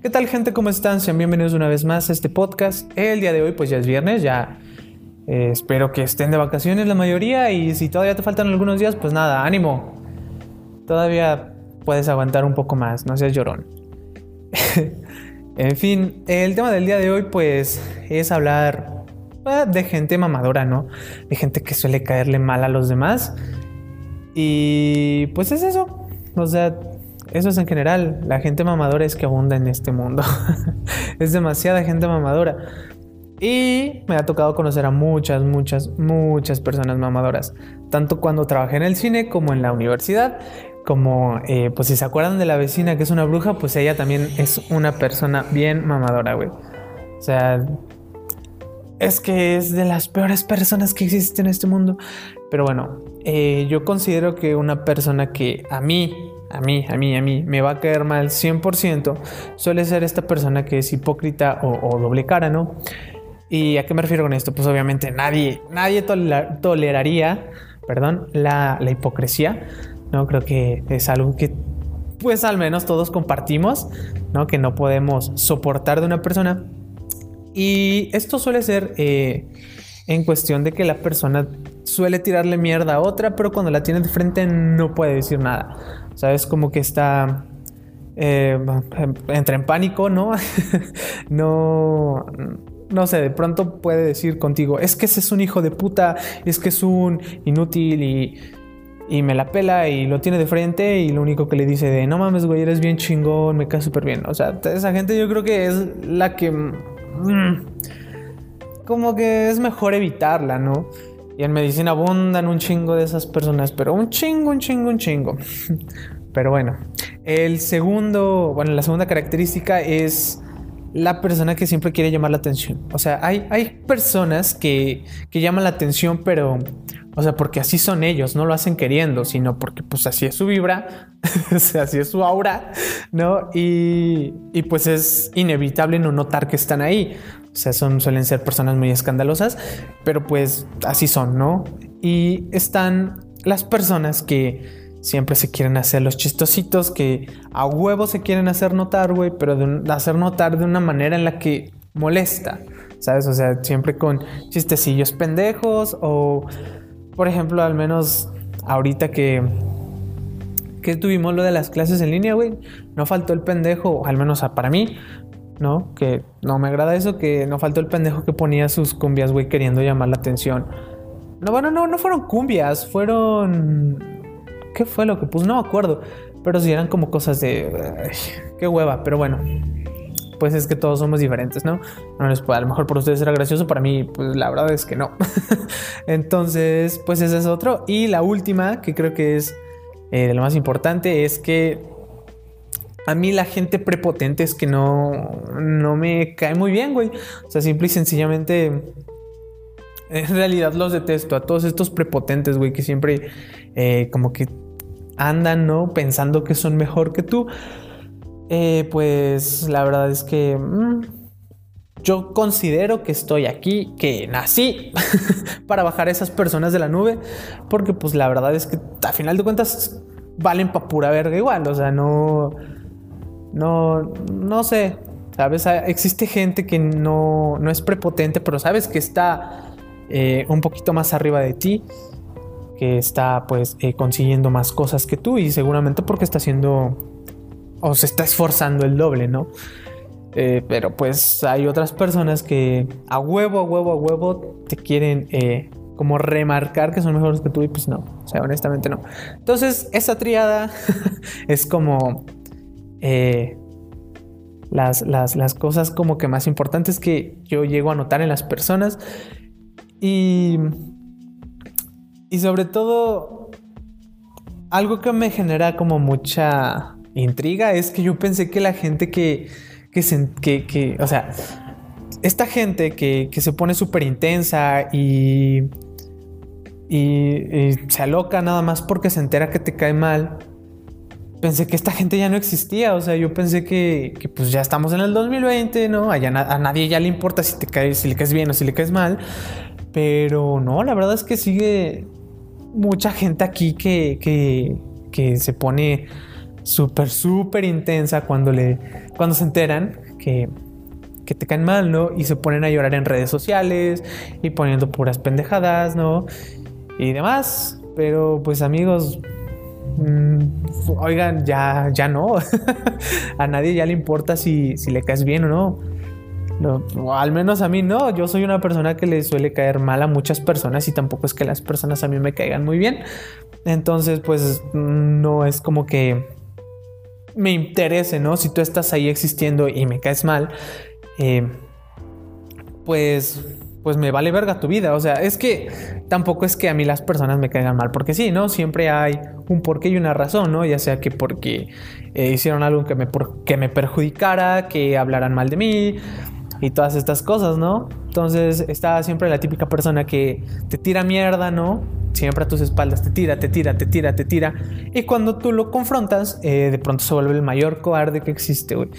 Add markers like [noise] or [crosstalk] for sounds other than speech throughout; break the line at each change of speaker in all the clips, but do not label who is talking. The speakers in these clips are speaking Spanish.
¿Qué tal gente? ¿Cómo están? Sean bienvenidos una vez más a este podcast. El día de hoy pues ya es viernes, ya eh, espero que estén de vacaciones la mayoría y si todavía te faltan algunos días pues nada, ánimo. Todavía puedes aguantar un poco más, no seas llorón. [laughs] en fin, el tema del día de hoy pues es hablar eh, de gente mamadora, ¿no? De gente que suele caerle mal a los demás. Y pues es eso. O sea, eso es en general. La gente mamadora es que abunda en este mundo. [laughs] es demasiada gente mamadora. Y me ha tocado conocer a muchas, muchas, muchas personas mamadoras. Tanto cuando trabajé en el cine como en la universidad. Como, eh, pues si se acuerdan de la vecina que es una bruja, pues ella también es una persona bien mamadora, güey. O sea, es que es de las peores personas que existen en este mundo. Pero bueno, eh, yo considero que una persona que a mí a mí, a mí, a mí, me va a caer mal 100%, suele ser esta persona que es hipócrita o, doble cara, ¿no? ¿Y a qué me refiero con esto? Pues obviamente nadie, nadie toleraría, perdón, la, la, hipocresía, ¿no? Creo que es algo que, pues al menos todos compartimos, ¿no? Que no podemos soportar de una persona. Y esto suele ser eh, en cuestión de que la persona suele tirarle mierda a otra, pero cuando la tiene de frente no puede decir nada. ¿Sabes? Como que está... Eh, entra en pánico, ¿no? [laughs] no... No sé, de pronto puede decir contigo, es que ese es un hijo de puta, es que es un inútil y, y me la pela y lo tiene de frente y lo único que le dice de, no mames, güey, eres bien chingón, me cae súper bien. O sea, esa gente yo creo que es la que... Mm, como que es mejor evitarla, ¿no? Y en medicina abundan un chingo de esas personas, pero un chingo, un chingo, un chingo. [laughs] Pero bueno, el segundo, bueno, la segunda característica es la persona que siempre quiere llamar la atención. O sea, hay, hay personas que, que llaman la atención, pero, o sea, porque así son ellos, no lo hacen queriendo, sino porque pues así es su vibra, [laughs] así es su aura, ¿no? Y, y pues es inevitable no notar que están ahí. O sea, son, suelen ser personas muy escandalosas, pero pues así son, ¿no? Y están las personas que siempre se quieren hacer los chistositos, que a huevo se quieren hacer notar, güey, pero de hacer notar de una manera en la que molesta, ¿sabes? O sea, siempre con chistecillos pendejos o, por ejemplo, al menos ahorita que que tuvimos lo de las clases en línea, güey, no faltó el pendejo, al menos para mí, ¿no? Que no me agrada eso, que no faltó el pendejo que ponía sus cumbias, güey, queriendo llamar la atención. No, bueno, no, no fueron cumbias, fueron... ¿Qué fue lo que puso? No me acuerdo. Pero sí eran como cosas de... qué hueva, pero bueno. Pues es que todos somos diferentes, ¿no? No les puede, a lo mejor por ustedes era gracioso, para mí, pues la verdad es que no. [laughs] Entonces, pues ese es otro. Y la última, que creo que es eh, lo más importante, es que a mí la gente prepotente es que no, no me cae muy bien, güey. O sea, simple y sencillamente, en realidad los detesto. A todos estos prepotentes, güey, que siempre eh, como que andan, ¿no? Pensando que son mejor que tú. Eh, pues la verdad es que mm, yo considero que estoy aquí, que nací [laughs] para bajar a esas personas de la nube. Porque pues la verdad es que a final de cuentas valen pa' pura verga igual. O sea, no no, no sé, ¿sabes? Ah, existe gente que no, no es prepotente, pero sabes que está eh, un poquito más arriba de ti, que está pues eh, consiguiendo más cosas que tú y seguramente porque está haciendo o se está esforzando el doble, ¿no? Eh, pero pues hay otras personas que a huevo, a huevo, a huevo te quieren como remarcar que son mejores que tú y pues no, o sea, honestamente no. Entonces, esa triada [laughs] es como eh, las, las, cosas como que más importantes que yo llego a notar en las personas. Y, y sobre todo, algo que me genera como mucha intriga es que yo pensé que la gente que, que, se, que, o sea, esta gente que, que se pone súper intensa y, y, y, se aloca nada más porque se entera que te cae mal, pensé que esta gente ya no existía. O sea, yo pensé que, pues ya estamos en el 2020, ¿no? Allá a nadie ya le importa si te caes, si le caes bien o si le caes mal. Pero no, la verdad es que sigue mucha gente aquí que, que, que se pone súper, súper intensa cuando, le, cuando se enteran que, que te caen mal, ¿no? Y se ponen a llorar en redes sociales y poniendo puras pendejadas, ¿no? Y demás. Pero pues amigos, mm, oigan, ya, ya no. [laughs] a nadie ya le importa si, si le caes bien o no. Al menos a mí no. Yo soy una persona que le suele caer mal a muchas personas y tampoco es que las personas a mí me caigan muy bien. Entonces, pues no es como que me interese, ¿no? Si tú estás ahí existiendo y me caes mal, eh, pues pues me vale verga tu vida. O sea, es que tampoco es que a mí las personas me caigan mal, porque sí, ¿no? Siempre hay un porqué y una razón, ¿no? Ya sea que porque eh, hicieron algo que me, me perjudicara, que hablaran mal de mí, y todas estas cosas, ¿no? Entonces está siempre la típica persona que te tira mierda, ¿no? Siempre a tus espaldas te tira, te tira, te tira, te tira. Y cuando tú lo confrontas, eh, de pronto se vuelve el mayor cobarde que existe, güey.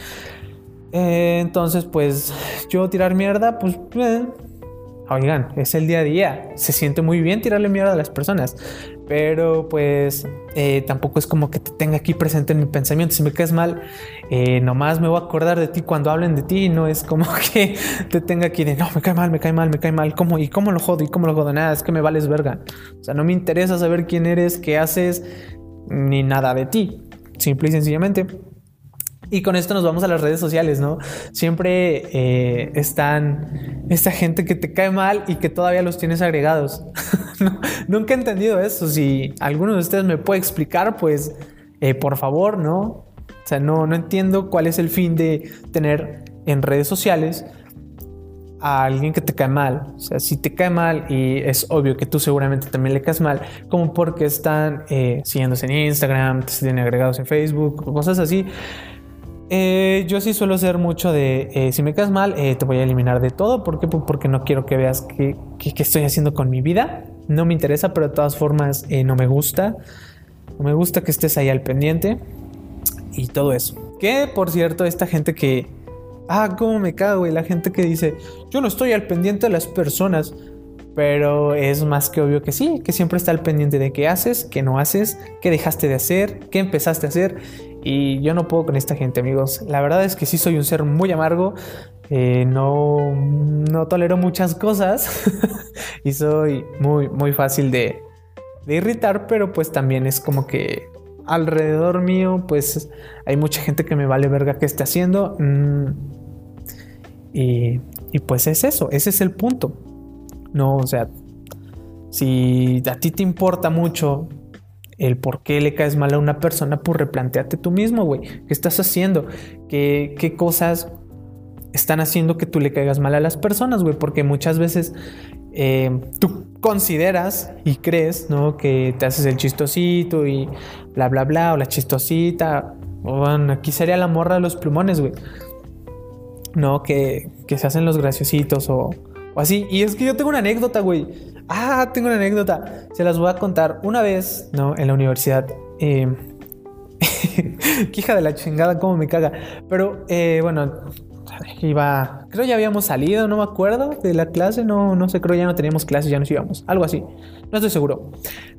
Eh, entonces, pues yo tirar mierda, pues... Eh, oigan, es el día a día. Se siente muy bien tirarle mierda a las personas. Pero pues eh, tampoco es como que te tenga aquí presente en mi pensamiento. Si me caes mal, eh, nomás me voy a acordar de ti cuando hablen de ti. No es como [laughs] que te tenga aquí de no, me cae mal, me cae mal, me cae mal. ¿Cómo? ¿Y cómo lo jodo? ¿Y cómo lo jodo? Nada, es que me vales verga. O sea, no me interesa saber quién eres, qué haces, ni nada de ti. Simple y sencillamente. Y con esto nos vamos a las redes sociales, ¿no? Siempre eh, están esta gente que te cae mal y que todavía los tienes agregados. [laughs] nunca he entendido eso. Si alguno de ustedes me puede explicar, pues eh, por favor, ¿no? O sea, no, no entiendo cuál es el fin de tener en redes sociales a alguien que te cae mal. O sea, si te cae mal y es obvio que tú seguramente también le caes mal, como porque están eh, siguiéndose en Instagram, te tienen agregados en Facebook, cosas así. Eh, yo sí suelo ser mucho de, eh, si me quedas mal, eh, te voy a eliminar de todo. ¿Por qué? Porque no quiero que veas qué, estoy haciendo con mi vida. No me interesa, pero de todas formas no me gusta. No me gusta que estés ahí al pendiente. Y todo eso. Que, por cierto, esta gente que... Ah, cómo me cago, güey. La gente que dice, yo no estoy al pendiente de las personas. Pero es más que obvio que sí, que siempre está al pendiente de qué haces, qué no haces, qué dejaste de hacer, qué empezaste a hacer. Y yo no puedo con esta gente, amigos. La verdad es que sí soy un ser muy amargo. Eh, no, no tolero muchas cosas. [laughs] y soy muy, muy fácil de, de irritar. Pero pues también es como que alrededor mío, pues hay mucha gente que me vale verga que esté haciendo. Mm, y, y pues es eso, ese es el punto. No, o sea, si a ti te importa mucho el por qué le caes mal a una persona, pues replanteate tú mismo, güey. ¿Qué estás haciendo? ¿Qué, ¿Qué, cosas están haciendo que tú le caigas mal a las personas, güey? Porque muchas veces eh, tú consideras y crees, ¿no? Que te haces el chistosito y bla, bla, bla, o la chistosita. Bueno, aquí sería la morra de los plumones, güey. No, que, que se hacen los graciositos o, o así. Y es que yo tengo una anécdota, güey. Ah, tengo una anécdota. Se las voy a contar. Una vez, ¿no? En la universidad. Eh, [laughs] de la chingada, cómo me caga. Pero eh, bueno, iba. Creo ya habíamos salido, no me acuerdo de la clase. No, no sé, creo ya no teníamos clases, ya nos íbamos. Algo así. No estoy seguro.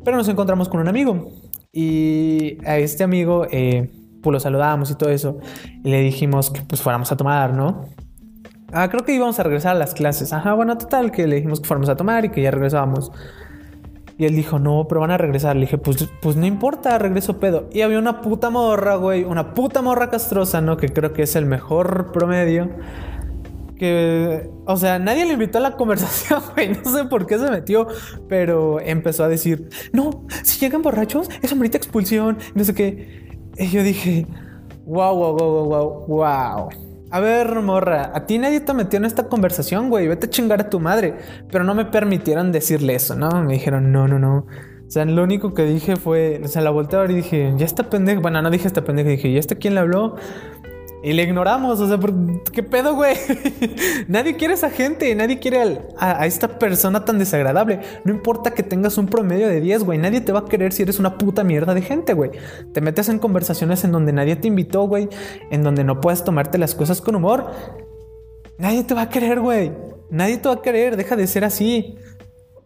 Pero nos encontramos con un amigo. Y a este amigo, eh, pues lo saludamos y todo eso. Y le dijimos que pues fuéramos a tomar, ¿no? Ah, creo que íbamos a regresar a las clases. Ajá, bueno, total, que le dijimos que fuéramos a tomar y que ya regresábamos. Y él dijo, no, pero van a regresar. Le dije, pues, pues no importa, regreso pedo. Y había una puta morra, güey, una puta morra castrosa, ¿no? Que creo que es el mejor promedio. Que, o sea, nadie le invitó a la [laughs] conversación, güey. No sé por qué se metió, pero empezó a decir, no, si llegan borrachos, es amerita expulsión. No sé qué. Y yo dije, wow, wow, wow, wow, wow. A ver, morra, a ti nadie te metió en esta conversación, güey. Vete a chingar a tu madre. Pero no me permitieron decirle eso, ¿no? Me dijeron, no, no, no. O sea, lo único que dije fue, o sea, la volteé a ver y dije, ya está pendejo. Bueno, no dije esta pendeja, dije, ¿ya está quién le habló? Y le ignoramos, o sea, ¿qué pedo, güey? [laughs] nadie quiere a esa gente, nadie quiere a, esta persona tan desagradable. No importa que tengas un promedio de 10, güey, nadie te va a querer si eres una puta mierda de gente, güey. Te metes en conversaciones en donde nadie te invitó, güey, en donde no puedes tomarte las cosas con humor. Nadie te va a querer, güey. Nadie te va a querer, deja de ser así.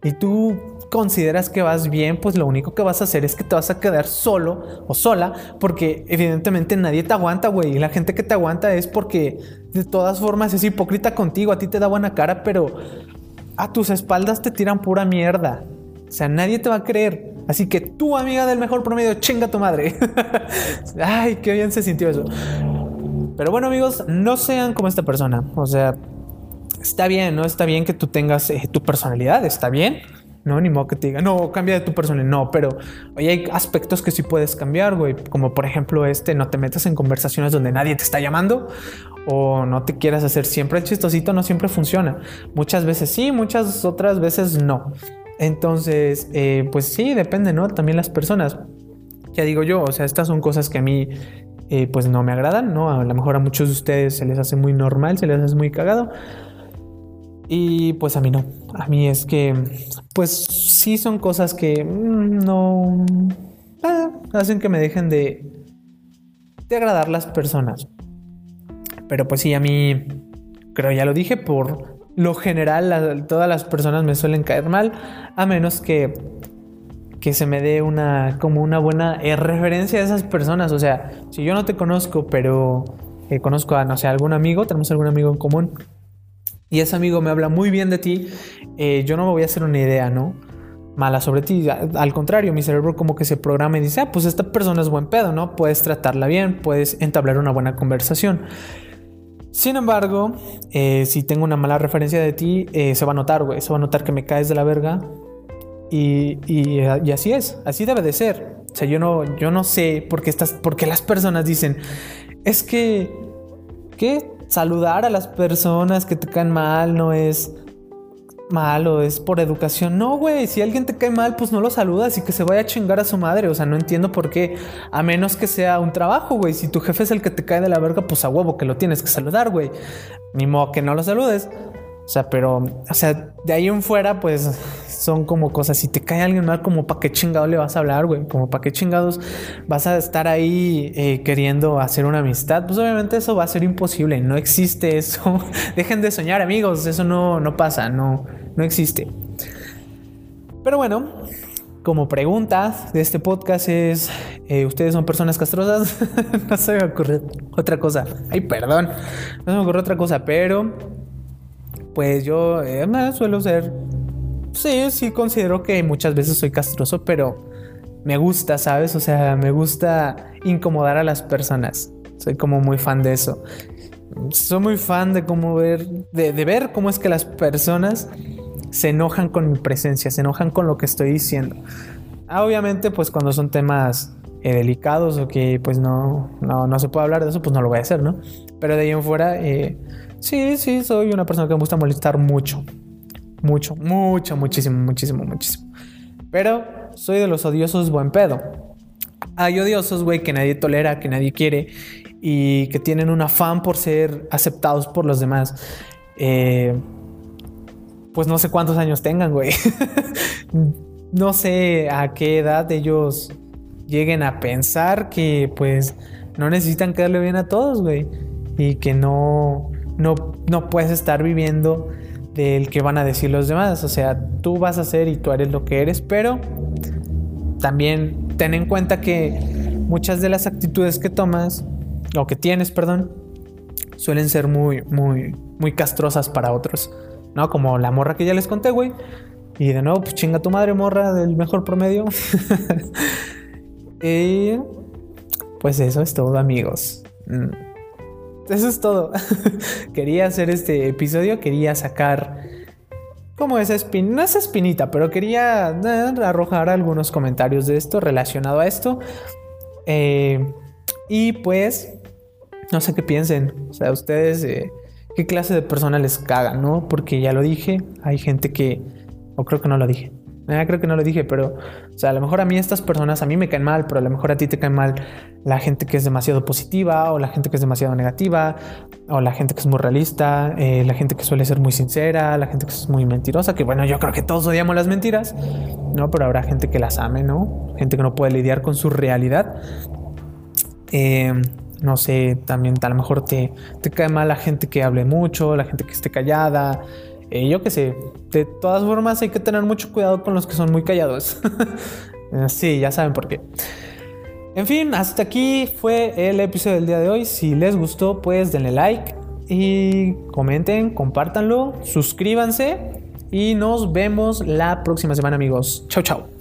Y tú consideras que vas bien, pues lo único que vas a hacer es que te vas a quedar solo o sola, porque evidentemente nadie te aguanta, güey. Y la gente que te aguanta es porque de todas formas es hipócrita contigo, a ti te da buena cara, pero a tus espaldas te tiran pura mierda. O sea, nadie te va a creer. Así que tú, amiga del mejor promedio, chinga tu madre. [laughs] Ay, qué bien se sintió eso. Pero bueno, amigos, no sean como esta persona. O sea, está bien, ¿no? Está bien que tú tengas eh, tu personalidad, está bien. No, ni modo que te diga, no, cambia de tu personalidad. No, pero hoy hay aspectos que sí puedes cambiar, güey. Como por ejemplo, este, no te metas en conversaciones donde nadie te está llamando o no te quieras hacer siempre el chistosito, no siempre funciona. Muchas veces sí, muchas otras veces no. Entonces, eh, pues sí, depende, ¿no? También las personas. Ya digo yo, o sea, estas son cosas que a mí eh, pues no me agradan, ¿no? A lo mejor a muchos de ustedes se les hace muy normal, se les hace muy cagado. Y pues a mí no. A mí es que, pues sí son cosas que mm, no ah, hacen que me dejen de, de agradar las personas. Pero pues sí, a mí, creo ya lo dije, por lo general todas las personas me suelen caer mal, a menos que que se me dé una como una buena referencia a esas personas. O sea, si yo no te conozco, pero eh, conozco a no sé algún amigo, tenemos algún amigo en común y ese amigo me habla muy bien de ti, eh, yo no me voy a hacer una idea, ¿no? Mala sobre ti. Al contrario, mi cerebro como que se programa y dice, ah, pues esta persona es buen pedo, ¿no? Puedes tratarla bien, puedes entablar una buena conversación. Sin embargo, eh, si tengo una mala referencia de ti, eh, se va a notar, güey. Se va a notar que me caes de la verga. Y, y, así es, así debe de ser. O sea, yo no, yo no sé por qué, qué las personas dicen, es que, ¿qué? Saludar a las personas que te caen mal no es malo, es por educación. No, güey, si alguien te cae mal, pues no lo saludas y que se vaya a chingar a su madre. O sea, no entiendo por qué, a menos que sea un trabajo, güey. Si tu jefe es el que te cae de la verga, pues a huevo que lo tienes que saludar, güey. Ni modo que no lo saludes. O sea, pero, o sea, de ahí en fuera, pues son como cosas. Si te cae alguien mal, como para qué chingado le vas a hablar, güey. Como para qué chingados vas a estar ahí eh, queriendo hacer una amistad. Pues obviamente eso va a ser imposible. No existe eso. [laughs] Dejen de soñar, amigos. Eso no, no pasa. No, no existe. Pero bueno, como pregunta de este podcast es: eh, ¿Ustedes son personas castrosas? [laughs] no se me ocurre otra cosa. Ay, perdón. No se me ocurre otra cosa, pero pues yo eh, suelo ser, sí, sí considero que muchas veces soy castroso, pero me gusta, ¿sabes? O sea, me gusta incomodar a las personas. Soy como muy fan de eso. Soy muy fan de cómo ver, de, ver cómo es que las personas se enojan con mi presencia, se enojan con lo que estoy diciendo. Ah, obviamente, pues cuando son temas eh, delicados o que pues no, no, no, se puede hablar de eso, pues no lo voy a hacer, ¿no? Pero de ahí en fuera, eh, Sí, sí, soy una persona que me gusta molestar mucho. Mucho, mucho, muchísimo, muchísimo, muchísimo. Pero soy de los odiosos buen pedo. Hay odiosos, güey, que nadie tolera, que nadie quiere y que tienen un afán por ser aceptados por los demás. Eh, pues no sé cuántos años tengan, güey. [laughs] no sé a qué edad ellos lleguen a pensar que pues no necesitan quedarle bien a todos, güey. Y que no, no, no puedes estar viviendo del que van a decir los demás. O sea, tú vas a ser y tú eres lo que eres, pero también ten en cuenta que muchas de las actitudes que tomas, o que tienes, perdón, suelen ser muy, muy, muy castrosas para otros. ¿No? Como la morra que ya les conté, güey. Y de nuevo, pues chinga tu madre, morra del mejor promedio. [laughs] y pues eso es todo, amigos. Mm eso es todo. [laughs] quería hacer este episodio, quería sacar como esa espinita, no esa espinita, pero quería eh, arrojar algunos comentarios de esto relacionado a esto. Eh, y pues, no sé qué piensen. O sea, ustedes, eh, qué clase de persona les cagan, ¿no? Porque ya lo dije, hay gente que, o creo que no lo dije. Ah, creo que no lo dije, pero, o sea, a lo mejor a mí estas personas, a mí me caen mal, pero a lo mejor a ti te caen mal la gente que es demasiado positiva, o la gente que es demasiado negativa, o la gente que es muy realista, eh, la gente que suele ser muy sincera, la gente que es muy mentirosa, que bueno, yo creo que todos odiamos las mentiras, ¿no? Pero habrá gente que las ame, ¿no? Gente que no puede lidiar con su realidad. Eh, no sé, también a lo mejor te, te cae mal la gente que hable mucho, la gente que esté callada, Eh, yo qué sé, de todas formas hay que tener mucho cuidado con los que son muy callados. [laughs] sí, ya saben por qué. En fin, hasta aquí fue el episodio del día de hoy. Si les gustó, pues denle like y comenten, compártanlo, suscríbanse y nos vemos la próxima semana amigos. Chau, chau.